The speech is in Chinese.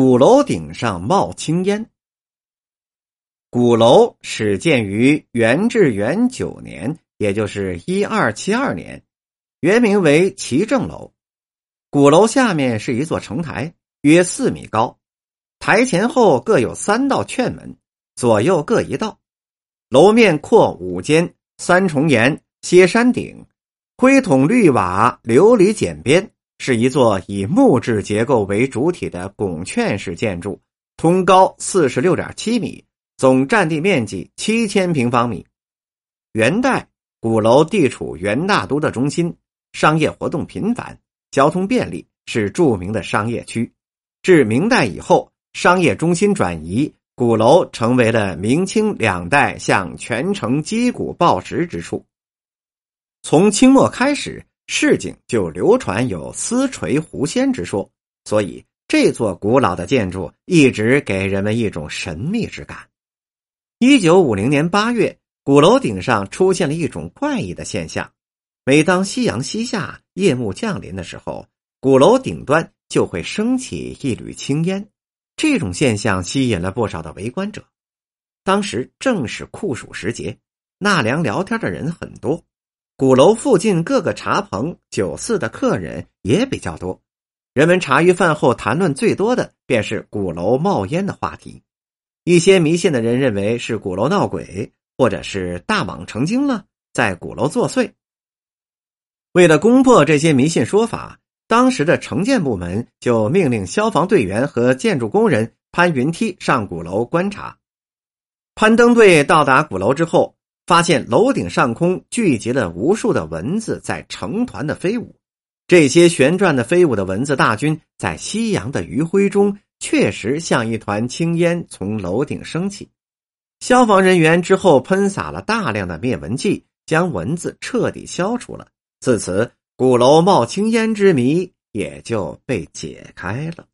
鼓楼顶上冒青烟。鼓楼始建于元至元九年，也就是一二七二年，原名为齐正楼。鼓楼下面是一座城台，约四米高，台前后各有三道券门，左右各一道。楼面阔五间，三重檐，歇山顶，灰筒绿瓦，琉璃剪边。是一座以木质结构为主体的拱券式建筑，通高四十六点七米，总占地面积七千平方米。元代鼓楼地处元大都的中心，商业活动频繁，交通便利，是著名的商业区。至明代以后，商业中心转移，鼓楼成为了明清两代向全城击鼓报时之处。从清末开始。市井就流传有丝垂狐仙之说，所以这座古老的建筑一直给人们一种神秘之感。一九五零年八月，鼓楼顶上出现了一种怪异的现象：每当夕阳西下、夜幕降临的时候，鼓楼顶端就会升起一缕青烟。这种现象吸引了不少的围观者。当时正是酷暑时节，纳凉聊天的人很多。鼓楼附近各个茶棚、酒肆的客人也比较多，人们茶余饭后谈论最多的便是鼓楼冒烟的话题。一些迷信的人认为是鼓楼闹鬼，或者是大蟒成精了，在鼓楼作祟。为了攻破这些迷信说法，当时的城建部门就命令消防队员和建筑工人攀云梯上鼓楼观察。攀登队到达鼓楼之后。发现楼顶上空聚集了无数的蚊子，在成团的飞舞。这些旋转的飞舞的蚊子大军，在夕阳的余晖中，确实像一团青烟从楼顶升起。消防人员之后喷洒了大量的灭蚊剂，将蚊子彻底消除了。自此，鼓楼冒青烟之谜也就被解开了。